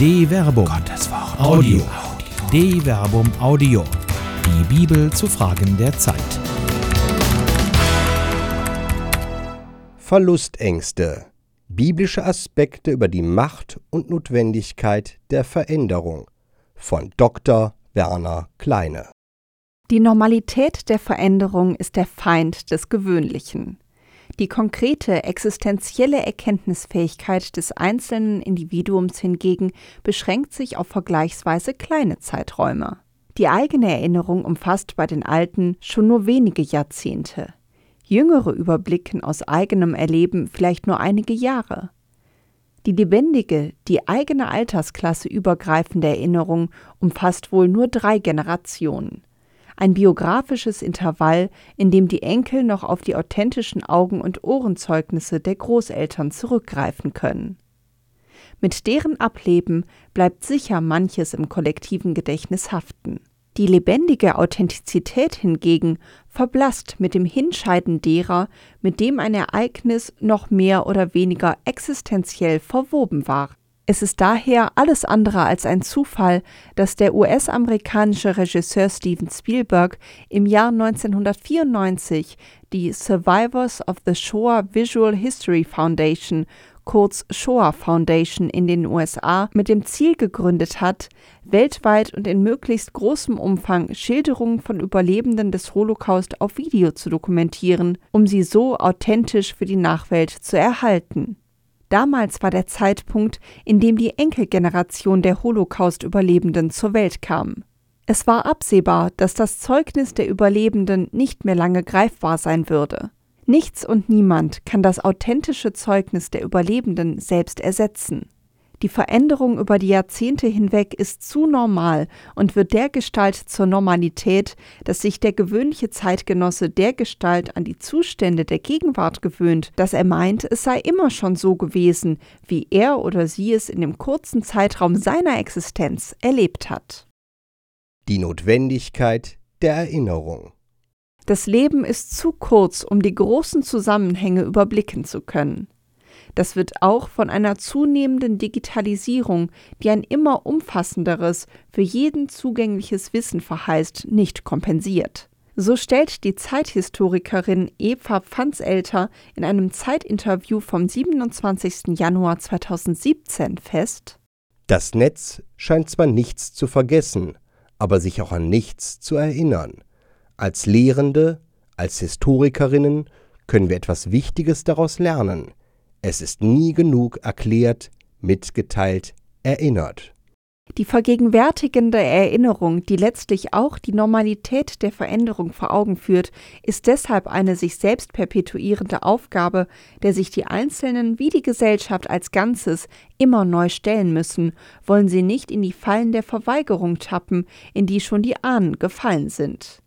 De Verbum. Gottes Wort. Audio. De Verbum Audio. Die Bibel zu Fragen der Zeit. Verlustängste. Biblische Aspekte über die Macht und Notwendigkeit der Veränderung von Dr. Werner Kleine. Die Normalität der Veränderung ist der Feind des Gewöhnlichen. Die konkrete existenzielle Erkenntnisfähigkeit des einzelnen Individuums hingegen beschränkt sich auf vergleichsweise kleine Zeiträume. Die eigene Erinnerung umfasst bei den Alten schon nur wenige Jahrzehnte. Jüngere überblicken aus eigenem Erleben vielleicht nur einige Jahre. Die lebendige, die eigene Altersklasse übergreifende Erinnerung umfasst wohl nur drei Generationen ein biografisches Intervall, in dem die Enkel noch auf die authentischen Augen- und Ohrenzeugnisse der Großeltern zurückgreifen können. Mit deren Ableben bleibt sicher manches im kollektiven Gedächtnis haften. Die lebendige Authentizität hingegen verblasst mit dem Hinscheiden derer, mit dem ein Ereignis noch mehr oder weniger existenziell verwoben war. Es ist daher alles andere als ein Zufall, dass der US-amerikanische Regisseur Steven Spielberg im Jahr 1994 die Survivors of the Shoah Visual History Foundation kurz Shoah Foundation in den USA mit dem Ziel gegründet hat, weltweit und in möglichst großem Umfang Schilderungen von Überlebenden des Holocaust auf Video zu dokumentieren, um sie so authentisch für die Nachwelt zu erhalten. Damals war der Zeitpunkt, in dem die Enkelgeneration der Holocaust-Überlebenden zur Welt kam. Es war absehbar, dass das Zeugnis der Überlebenden nicht mehr lange greifbar sein würde. Nichts und niemand kann das authentische Zeugnis der Überlebenden selbst ersetzen. Die Veränderung über die Jahrzehnte hinweg ist zu normal und wird dergestalt zur Normalität, dass sich der gewöhnliche Zeitgenosse dergestalt an die Zustände der Gegenwart gewöhnt, dass er meint, es sei immer schon so gewesen, wie er oder sie es in dem kurzen Zeitraum seiner Existenz erlebt hat. Die Notwendigkeit der Erinnerung. Das Leben ist zu kurz, um die großen Zusammenhänge überblicken zu können. Das wird auch von einer zunehmenden Digitalisierung, die ein immer umfassenderes, für jeden zugängliches Wissen verheißt, nicht kompensiert. So stellt die Zeithistorikerin Eva Pfanzelter in einem Zeitinterview vom 27. Januar 2017 fest, Das Netz scheint zwar nichts zu vergessen, aber sich auch an nichts zu erinnern. Als Lehrende, als Historikerinnen können wir etwas Wichtiges daraus lernen. Es ist nie genug erklärt, mitgeteilt, erinnert. Die vergegenwärtigende Erinnerung, die letztlich auch die Normalität der Veränderung vor Augen führt, ist deshalb eine sich selbst perpetuierende Aufgabe, der sich die Einzelnen wie die Gesellschaft als Ganzes immer neu stellen müssen, wollen sie nicht in die Fallen der Verweigerung tappen, in die schon die Ahnen gefallen sind.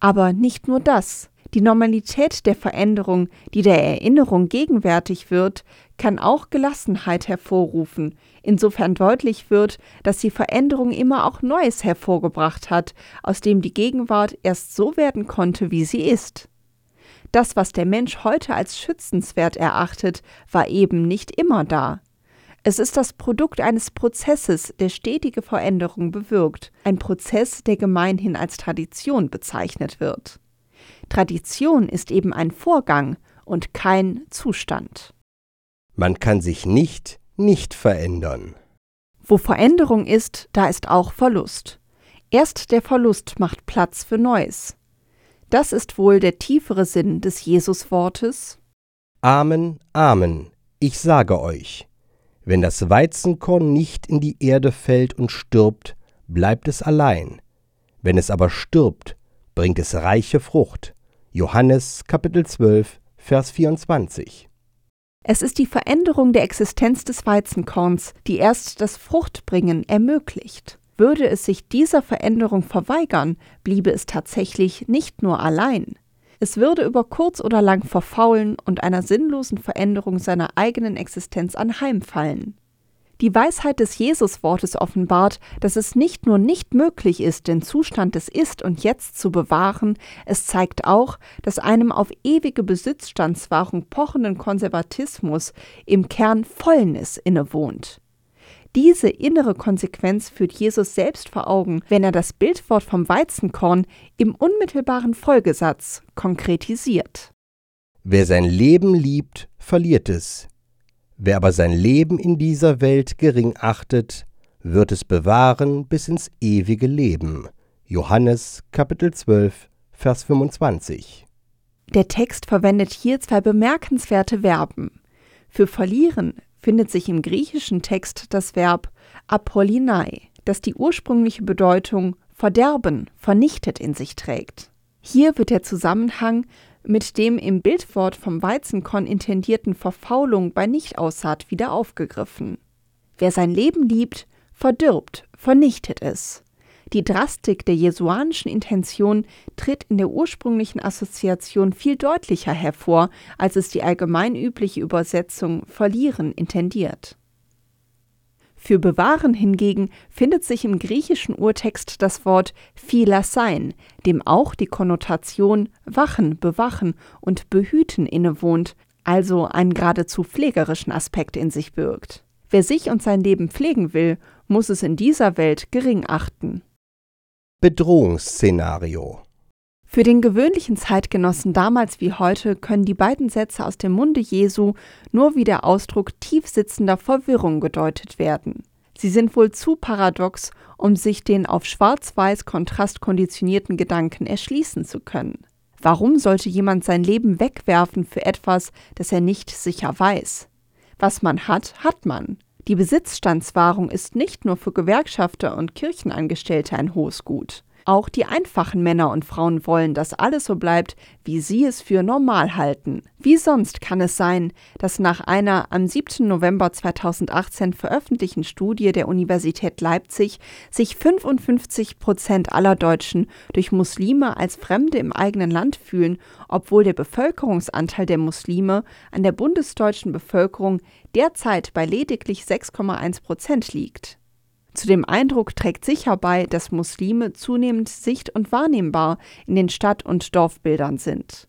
Aber nicht nur das. Die Normalität der Veränderung, die der Erinnerung gegenwärtig wird, kann auch Gelassenheit hervorrufen, insofern deutlich wird, dass die Veränderung immer auch Neues hervorgebracht hat, aus dem die Gegenwart erst so werden konnte, wie sie ist. Das, was der Mensch heute als schützenswert erachtet, war eben nicht immer da. Es ist das Produkt eines Prozesses, der stetige Veränderung bewirkt, ein Prozess, der gemeinhin als Tradition bezeichnet wird. Tradition ist eben ein Vorgang und kein Zustand. Man kann sich nicht nicht verändern. Wo Veränderung ist, da ist auch Verlust. Erst der Verlust macht Platz für Neues. Das ist wohl der tiefere Sinn des Jesuswortes. Amen, Amen, ich sage euch, wenn das Weizenkorn nicht in die Erde fällt und stirbt, bleibt es allein. Wenn es aber stirbt, bringt es reiche Frucht. Johannes Kapitel 12, Vers 24. Es ist die Veränderung der Existenz des Weizenkorns, die erst das Fruchtbringen ermöglicht. Würde es sich dieser Veränderung verweigern, bliebe es tatsächlich nicht nur allein. Es würde über kurz oder lang verfaulen und einer sinnlosen Veränderung seiner eigenen Existenz anheimfallen. Die Weisheit des Jesuswortes offenbart, dass es nicht nur nicht möglich ist, den Zustand des Ist und Jetzt zu bewahren, es zeigt auch, dass einem auf ewige Besitzstandswahrung pochenden Konservatismus im Kern Fäulnis innewohnt. Diese innere Konsequenz führt Jesus selbst vor Augen, wenn er das Bildwort vom Weizenkorn im unmittelbaren Folgesatz konkretisiert. Wer sein Leben liebt, verliert es. Wer aber sein Leben in dieser Welt gering achtet, wird es bewahren bis ins ewige Leben. Johannes Kapitel 12, Vers 25. Der Text verwendet hier zwei bemerkenswerte Verben. Für verlieren findet sich im griechischen Text das Verb apollinai, das die ursprüngliche Bedeutung verderben, vernichtet in sich trägt. Hier wird der Zusammenhang mit dem im Bildwort vom Weizenkorn intendierten Verfaulung bei Nichtaussaat wieder aufgegriffen. Wer sein Leben liebt, verdirbt, vernichtet es. Die Drastik der jesuanischen Intention tritt in der ursprünglichen Assoziation viel deutlicher hervor, als es die allgemein übliche Übersetzung verlieren intendiert. Für bewahren hingegen findet sich im griechischen Urtext das Wort philasein, dem auch die Konnotation wachen, bewachen und behüten innewohnt, also einen geradezu pflegerischen Aspekt in sich birgt. Wer sich und sein Leben pflegen will, muss es in dieser Welt gering achten. Bedrohungsszenario Für den gewöhnlichen Zeitgenossen damals wie heute können die beiden Sätze aus dem Munde Jesu nur wie der Ausdruck tiefsitzender Verwirrung gedeutet werden. Sie sind wohl zu paradox, um sich den auf schwarz-weiß Kontrast konditionierten Gedanken erschließen zu können. Warum sollte jemand sein Leben wegwerfen für etwas, das er nicht sicher weiß? Was man hat, hat man. Die Besitzstandswahrung ist nicht nur für Gewerkschafter und Kirchenangestellte ein hohes Gut. Auch die einfachen Männer und Frauen wollen, dass alles so bleibt, wie sie es für normal halten. Wie sonst kann es sein, dass nach einer am 7. November 2018 veröffentlichten Studie der Universität Leipzig sich 55 Prozent aller Deutschen durch Muslime als Fremde im eigenen Land fühlen, obwohl der Bevölkerungsanteil der Muslime an der bundesdeutschen Bevölkerung derzeit bei lediglich 6,1 Prozent liegt. Zu dem Eindruck trägt sicher bei, dass Muslime zunehmend sicht- und wahrnehmbar in den Stadt- und Dorfbildern sind.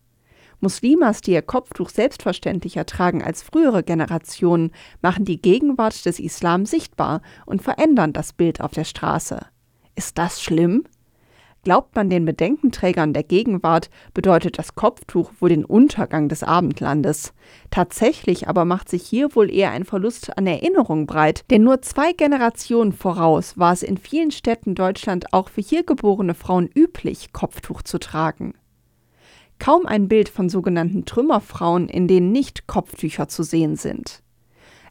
Muslimas, die ihr Kopftuch selbstverständlicher tragen als frühere Generationen, machen die Gegenwart des Islam sichtbar und verändern das Bild auf der Straße. Ist das schlimm? Glaubt man den Bedenkenträgern der Gegenwart, bedeutet das Kopftuch wohl den Untergang des Abendlandes. Tatsächlich aber macht sich hier wohl eher ein Verlust an Erinnerung breit, denn nur zwei Generationen voraus war es in vielen Städten Deutschland auch für hier geborene Frauen üblich, Kopftuch zu tragen. Kaum ein Bild von sogenannten Trümmerfrauen, in denen nicht Kopftücher zu sehen sind.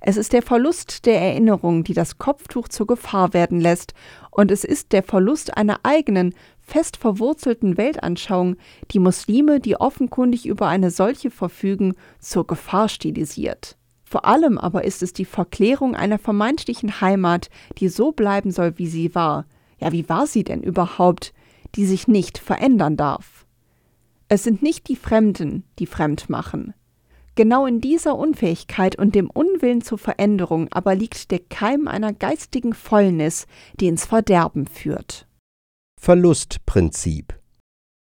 Es ist der Verlust der Erinnerung, die das Kopftuch zur Gefahr werden lässt, und es ist der Verlust einer eigenen, fest verwurzelten Weltanschauung, die Muslime, die offenkundig über eine solche verfügen, zur Gefahr stilisiert. Vor allem aber ist es die Verklärung einer vermeintlichen Heimat, die so bleiben soll, wie sie war. Ja, wie war sie denn überhaupt, die sich nicht verändern darf? Es sind nicht die Fremden, die fremd machen. Genau in dieser Unfähigkeit und dem Unwillen zur Veränderung aber liegt der Keim einer geistigen Fäulnis, die ins Verderben führt. Verlustprinzip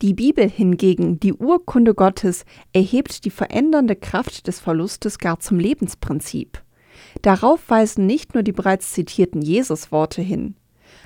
Die Bibel hingegen, die Urkunde Gottes, erhebt die verändernde Kraft des Verlustes gar zum Lebensprinzip. Darauf weisen nicht nur die bereits zitierten Jesusworte hin.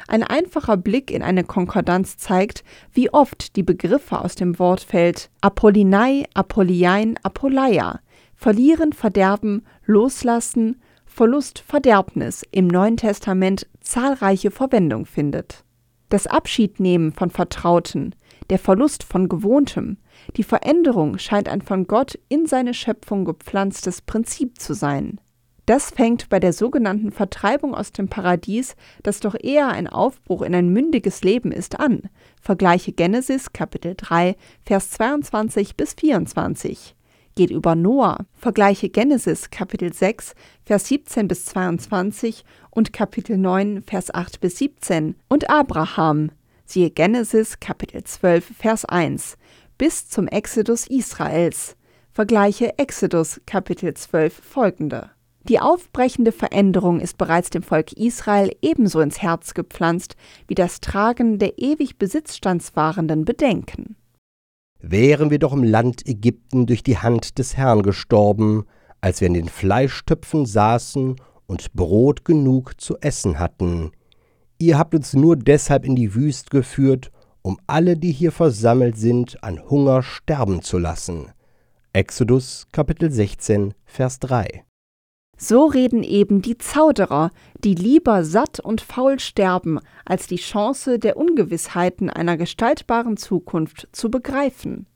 Ein einfacher Blick in eine Konkordanz zeigt, wie oft die Begriffe aus dem Wortfeld Apollinei, Apolliein, Apoleia Verlieren, Verderben, Loslassen, Verlust, Verderbnis im Neuen Testament zahlreiche Verwendung findet. Das Abschiednehmen von Vertrauten, der Verlust von Gewohntem, die Veränderung scheint ein von Gott in seine Schöpfung gepflanztes Prinzip zu sein. Das fängt bei der sogenannten Vertreibung aus dem Paradies, das doch eher ein Aufbruch in ein mündiges Leben ist, an. Vergleiche Genesis Kapitel 3, Vers 22 bis 24 geht über Noah. Vergleiche Genesis Kapitel 6, Vers 17 bis 22 und Kapitel 9, Vers 8 bis 17 und Abraham. Siehe Genesis Kapitel 12, Vers 1 bis zum Exodus Israels. Vergleiche Exodus Kapitel 12 folgende. Die aufbrechende Veränderung ist bereits dem Volk Israel ebenso ins Herz gepflanzt wie das Tragen der ewig besitzstandswahrenden Bedenken. Wären wir doch im Land Ägypten durch die Hand des Herrn gestorben, als wir in den Fleischtöpfen saßen und Brot genug zu essen hatten. Ihr habt uns nur deshalb in die Wüste geführt, um alle, die hier versammelt sind, an Hunger sterben zu lassen. Exodus Kapitel 16, Vers 3. So reden eben die Zauderer, die lieber satt und faul sterben, als die Chance der Ungewissheiten einer gestaltbaren Zukunft zu begreifen.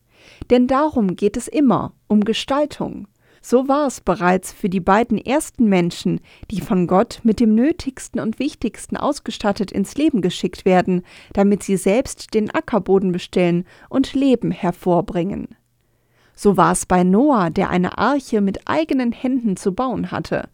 Denn darum geht es immer, um Gestaltung. So war es bereits für die beiden ersten Menschen, die von Gott mit dem Nötigsten und Wichtigsten ausgestattet ins Leben geschickt werden, damit sie selbst den Ackerboden bestellen und Leben hervorbringen. So war es bei Noah, der eine Arche mit eigenen Händen zu bauen hatte.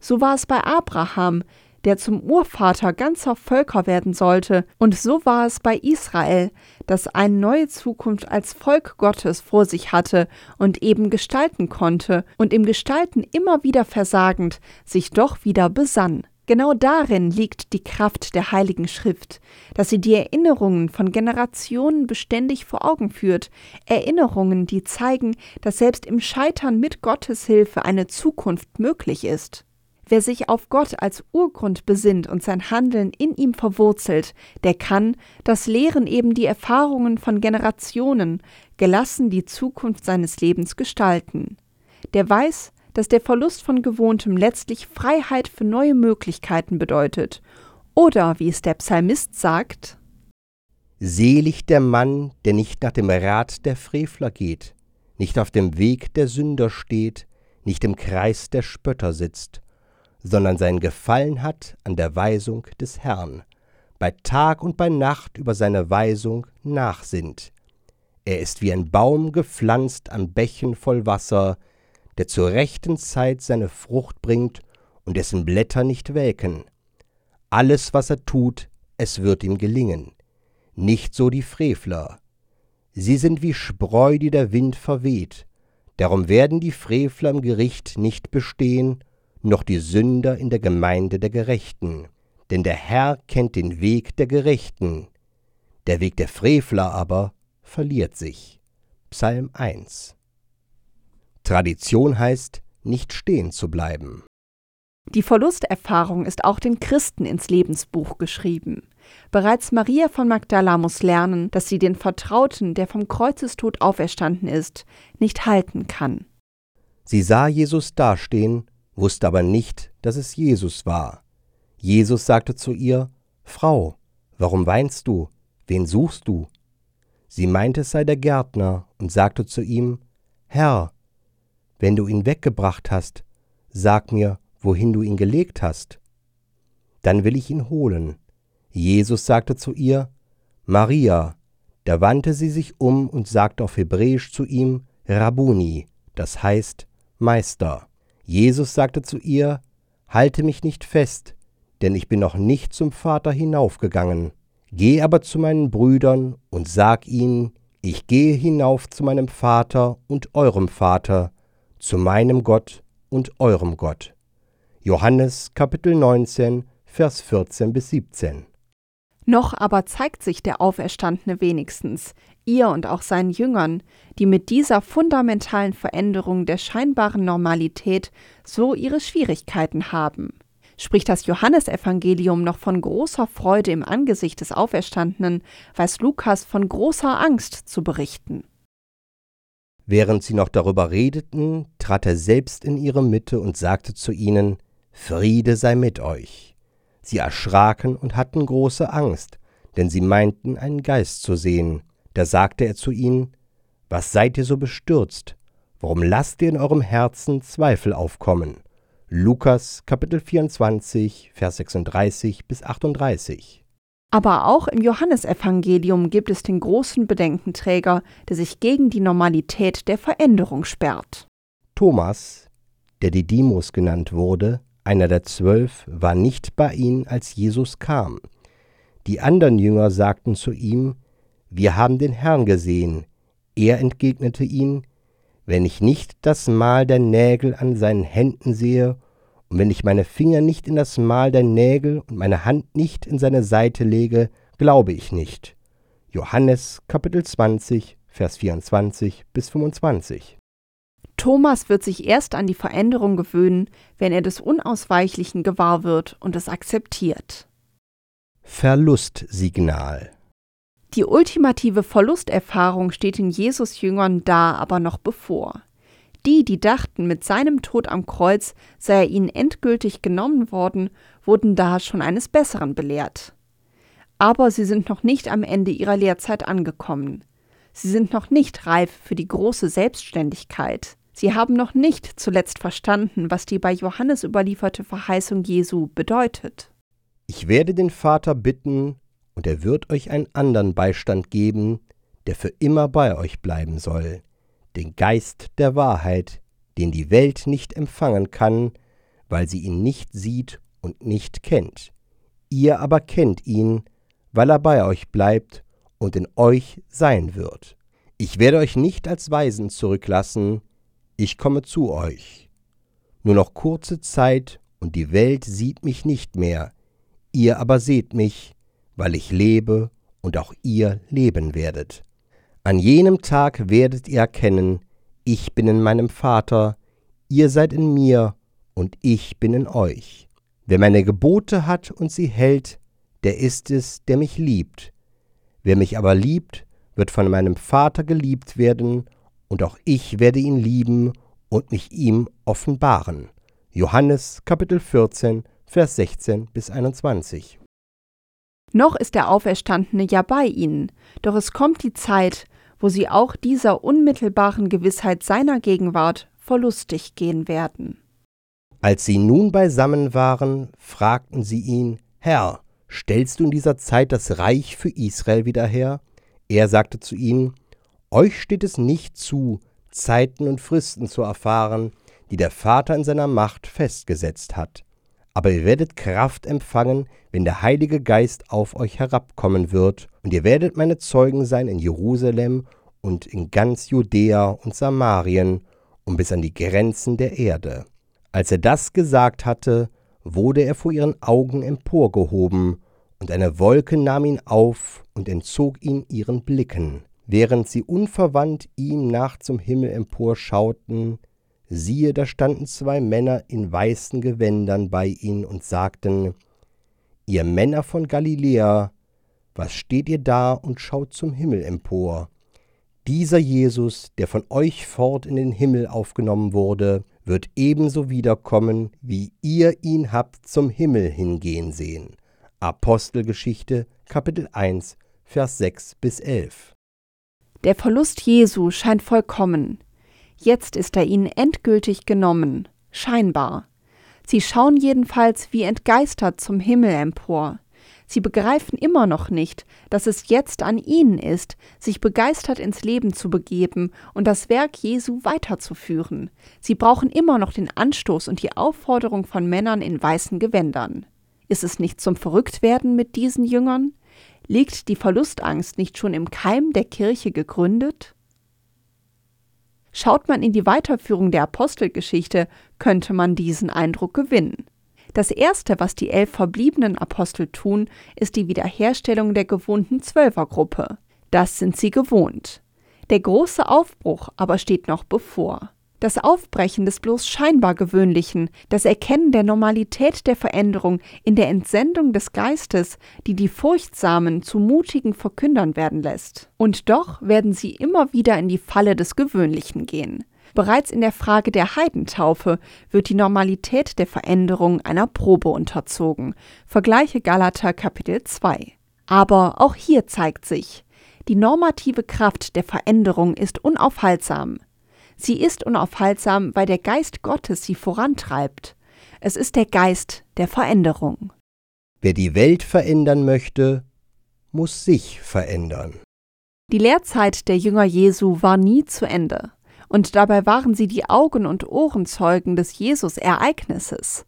So war es bei Abraham, der zum Urvater ganzer Völker werden sollte, und so war es bei Israel, das eine neue Zukunft als Volk Gottes vor sich hatte und eben gestalten konnte und im Gestalten immer wieder versagend sich doch wieder besann. Genau darin liegt die Kraft der Heiligen Schrift, dass sie die Erinnerungen von Generationen beständig vor Augen führt, Erinnerungen, die zeigen, dass selbst im Scheitern mit Gottes Hilfe eine Zukunft möglich ist. Wer sich auf Gott als Urgrund besinnt und sein Handeln in ihm verwurzelt, der kann, das lehren eben die Erfahrungen von Generationen, gelassen die Zukunft seines Lebens gestalten. Der weiß, dass der Verlust von Gewohntem letztlich Freiheit für neue Möglichkeiten bedeutet. Oder, wie es der Psalmist sagt, Selig der Mann, der nicht nach dem Rat der Frevler geht, nicht auf dem Weg der Sünder steht, nicht im Kreis der Spötter sitzt, sondern sein Gefallen hat an der Weisung des Herrn, bei Tag und bei Nacht über seine Weisung nachsinnt. Er ist wie ein Baum gepflanzt am Bächen voll Wasser, der zur rechten Zeit seine Frucht bringt und dessen Blätter nicht welken. Alles, was er tut, es wird ihm gelingen. Nicht so die Frevler. Sie sind wie Spreu, die der Wind verweht. Darum werden die Frevler im Gericht nicht bestehen, noch die Sünder in der Gemeinde der Gerechten. Denn der Herr kennt den Weg der Gerechten. Der Weg der Frevler aber verliert sich. Psalm 1 Tradition heißt, nicht stehen zu bleiben. Die Verlusterfahrung ist auch den Christen ins Lebensbuch geschrieben. Bereits Maria von Magdala muss lernen, dass sie den Vertrauten, der vom Kreuzestod auferstanden ist, nicht halten kann. Sie sah Jesus dastehen, wusste aber nicht, dass es Jesus war. Jesus sagte zu ihr, Frau, warum weinst du? Wen suchst du? Sie meinte, es sei der Gärtner und sagte zu ihm, Herr, wenn du ihn weggebracht hast, sag mir, wohin du ihn gelegt hast. Dann will ich ihn holen. Jesus sagte zu ihr, Maria. Da wandte sie sich um und sagte auf Hebräisch zu ihm, Rabuni, das heißt Meister. Jesus sagte zu ihr, Halte mich nicht fest, denn ich bin noch nicht zum Vater hinaufgegangen. Geh aber zu meinen Brüdern und sag ihnen, ich gehe hinauf zu meinem Vater und eurem Vater, zu meinem Gott und eurem Gott. Johannes Kapitel 19, Vers 14 bis 17. Noch aber zeigt sich der Auferstandene wenigstens, ihr und auch seinen Jüngern, die mit dieser fundamentalen Veränderung der scheinbaren Normalität so ihre Schwierigkeiten haben. Spricht das Johannesevangelium noch von großer Freude im Angesicht des Auferstandenen, weiß Lukas von großer Angst zu berichten. Während sie noch darüber redeten, trat er selbst in ihre Mitte und sagte zu ihnen, Friede sei mit euch. Sie erschraken und hatten große Angst, denn sie meinten, einen Geist zu sehen. Da sagte er zu ihnen, Was seid ihr so bestürzt? Warum lasst ihr in eurem Herzen Zweifel aufkommen? Lukas Kapitel 24, Vers 36 bis 38. Aber auch im Johannesevangelium gibt es den großen Bedenkenträger, der sich gegen die Normalität der Veränderung sperrt. Thomas, der Didymus genannt wurde, einer der zwölf, war nicht bei ihnen, als Jesus kam. Die anderen Jünger sagten zu ihm, Wir haben den Herrn gesehen. Er entgegnete ihnen, Wenn ich nicht das Mal der Nägel an seinen Händen sehe und wenn ich meine Finger nicht in das Mal der Nägel und meine Hand nicht in seine Seite lege, glaube ich nicht. Johannes Kapitel 20, Vers 24 bis 25. Thomas wird sich erst an die Veränderung gewöhnen, wenn er des Unausweichlichen gewahr wird und es akzeptiert. Verlustsignal Die ultimative Verlusterfahrung steht den Jesus-Jüngern da aber noch bevor. Die, die dachten, mit seinem Tod am Kreuz sei er ihnen endgültig genommen worden, wurden da schon eines Besseren belehrt. Aber sie sind noch nicht am Ende ihrer Lehrzeit angekommen. Sie sind noch nicht reif für die große Selbstständigkeit. Sie haben noch nicht zuletzt verstanden, was die bei Johannes überlieferte Verheißung Jesu bedeutet. Ich werde den Vater bitten, und er wird euch einen anderen Beistand geben, der für immer bei euch bleiben soll, den Geist der Wahrheit, den die Welt nicht empfangen kann, weil sie ihn nicht sieht und nicht kennt. Ihr aber kennt ihn, weil er bei euch bleibt und in euch sein wird. Ich werde euch nicht als Weisen zurücklassen, ich komme zu euch. Nur noch kurze Zeit, und die Welt sieht mich nicht mehr, ihr aber seht mich, weil ich lebe und auch ihr leben werdet. An jenem Tag werdet ihr erkennen, ich bin in meinem Vater, ihr seid in mir und ich bin in euch. Wer meine Gebote hat und sie hält, der ist es, der mich liebt. Wer mich aber liebt, wird von meinem Vater geliebt werden, und auch ich werde ihn lieben und mich ihm offenbaren. Johannes Kapitel 14, Vers 16 bis 21. Noch ist der Auferstandene ja bei ihnen, doch es kommt die Zeit, wo sie auch dieser unmittelbaren Gewissheit seiner Gegenwart verlustig gehen werden. Als sie nun beisammen waren, fragten sie ihn, Herr, stellst du in dieser Zeit das Reich für Israel wieder her? Er sagte zu ihnen, Euch steht es nicht zu, Zeiten und Fristen zu erfahren, die der Vater in seiner Macht festgesetzt hat. Aber ihr werdet Kraft empfangen, wenn der Heilige Geist auf euch herabkommen wird, und ihr werdet meine Zeugen sein in Jerusalem und in ganz Judäa und Samarien und bis an die Grenzen der Erde. Als er das gesagt hatte, wurde er vor ihren Augen emporgehoben, und eine Wolke nahm ihn auf und entzog ihn ihren Blicken. Während sie unverwandt ihm nach zum Himmel emporschauten, siehe, da standen zwei Männer in weißen Gewändern bei ihnen und sagten, Ihr Männer von Galiläa, was steht ihr da und schaut zum Himmel empor? Dieser Jesus, der von euch fort in den Himmel aufgenommen wurde, wird ebenso wiederkommen, wie ihr ihn habt zum Himmel hingehen sehen. Apostelgeschichte, Kapitel 1, Vers 6 bis 11. Der Verlust Jesu scheint vollkommen. Jetzt ist er ihnen endgültig genommen, scheinbar. Sie schauen jedenfalls wie entgeistert zum Himmel empor. Sie begreifen immer noch nicht, dass es jetzt an ihnen ist, sich begeistert ins Leben zu begeben und das Werk Jesu weiterzuführen. Sie brauchen immer noch den Anstoß und die Aufforderung von Männern in weißen Gewändern. Ist es nicht zum Verrücktwerden mit diesen Jüngern? Liegt die Verlustangst nicht schon im Keim der Kirche gegründet? Schaut man in die Weiterführung der Apostelgeschichte, könnte man diesen Eindruck gewinnen. Das Erste, was die elf verbliebenen Apostel tun, ist die Wiederherstellung der gewohnten Zwölfergruppe. Das sind sie gewohnt. Der große Aufbruch aber steht noch bevor. Das Aufbrechen des bloß scheinbar Gewöhnlichen, das Erkennen der Normalität der Veränderung in der Entsendung des Geistes, die die Furchtsamen zu mutigen Verkündern werden lässt. Und doch werden sie immer wieder in die Falle des Gewöhnlichen gehen. Bereits in der Frage der Heidentaufe wird die Normalität der Veränderung einer Probe unterzogen. Vergleiche Galater Kapitel 2. Aber auch hier zeigt sich, die normative Kraft der Veränderung ist unaufhaltsam. Sie ist unaufhaltsam, weil der Geist Gottes sie vorantreibt. Es ist der Geist der Veränderung. Wer die Welt verändern möchte, muss sich verändern. Die Lehrzeit der Jünger Jesu war nie zu Ende und dabei waren sie die Augen- und Ohrenzeugen des Jesus-Ereignisses.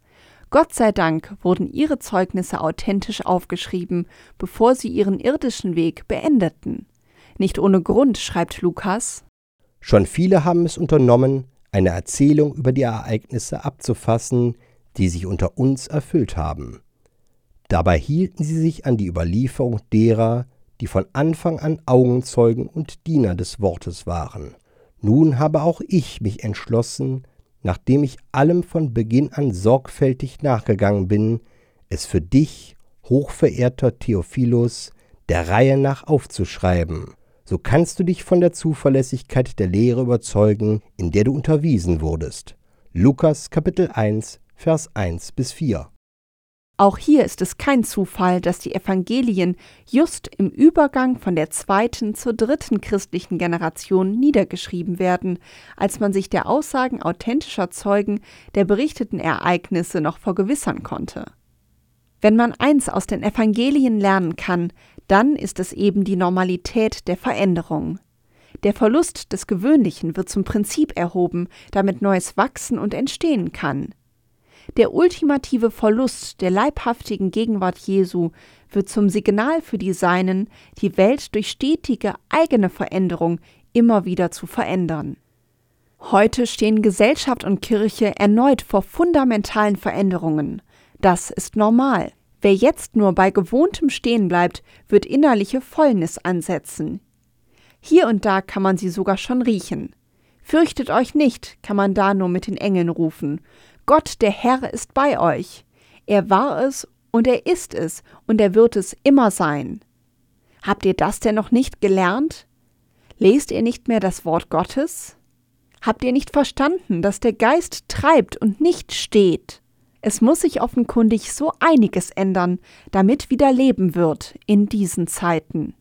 Gott sei Dank wurden ihre Zeugnisse authentisch aufgeschrieben, bevor sie ihren irdischen Weg beendeten. Nicht ohne Grund schreibt Lukas Schon viele haben es unternommen, eine Erzählung über die Ereignisse abzufassen, die sich unter uns erfüllt haben. Dabei hielten sie sich an die Überlieferung derer, die von Anfang an Augenzeugen und Diener des Wortes waren. Nun habe auch ich mich entschlossen, nachdem ich allem von Beginn an sorgfältig nachgegangen bin, es für dich, hochverehrter Theophilus, der Reihe nach aufzuschreiben. So kannst du dich von der Zuverlässigkeit der Lehre überzeugen, in der du unterwiesen wurdest. Lukas Kapitel 1, Vers 1 bis 4. Auch hier ist es kein Zufall, dass die Evangelien just im Übergang von der zweiten zur dritten christlichen Generation niedergeschrieben werden, als man sich der Aussagen authentischer Zeugen der berichteten Ereignisse noch vergewissern konnte. Wenn man eins aus den Evangelien lernen kann, dann ist es eben die Normalität der Veränderung. Der Verlust des Gewöhnlichen wird zum Prinzip erhoben, damit Neues wachsen und entstehen kann. Der ultimative Verlust der leibhaftigen Gegenwart Jesu wird zum Signal für die Seinen, die Welt durch stetige eigene Veränderung immer wieder zu verändern. Heute stehen Gesellschaft und Kirche erneut vor fundamentalen Veränderungen. Das ist normal. Wer jetzt nur bei gewohntem stehen bleibt, wird innerliche Fäulnis ansetzen. Hier und da kann man sie sogar schon riechen. Fürchtet euch nicht, kann man da nur mit den Engeln rufen. Gott, der Herr, ist bei euch. Er war es und er ist es und er wird es immer sein. Habt ihr das denn noch nicht gelernt? Lest ihr nicht mehr das Wort Gottes? Habt ihr nicht verstanden, dass der Geist treibt und nicht steht? Es muss sich offenkundig so einiges ändern, damit wieder Leben wird in diesen Zeiten.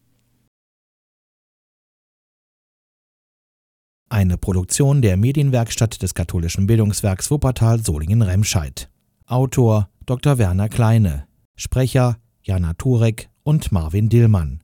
Eine Produktion der Medienwerkstatt des katholischen Bildungswerks Wuppertal Solingen-Remscheid. Autor Dr. Werner Kleine. Sprecher Jana Turek und Marvin Dillmann.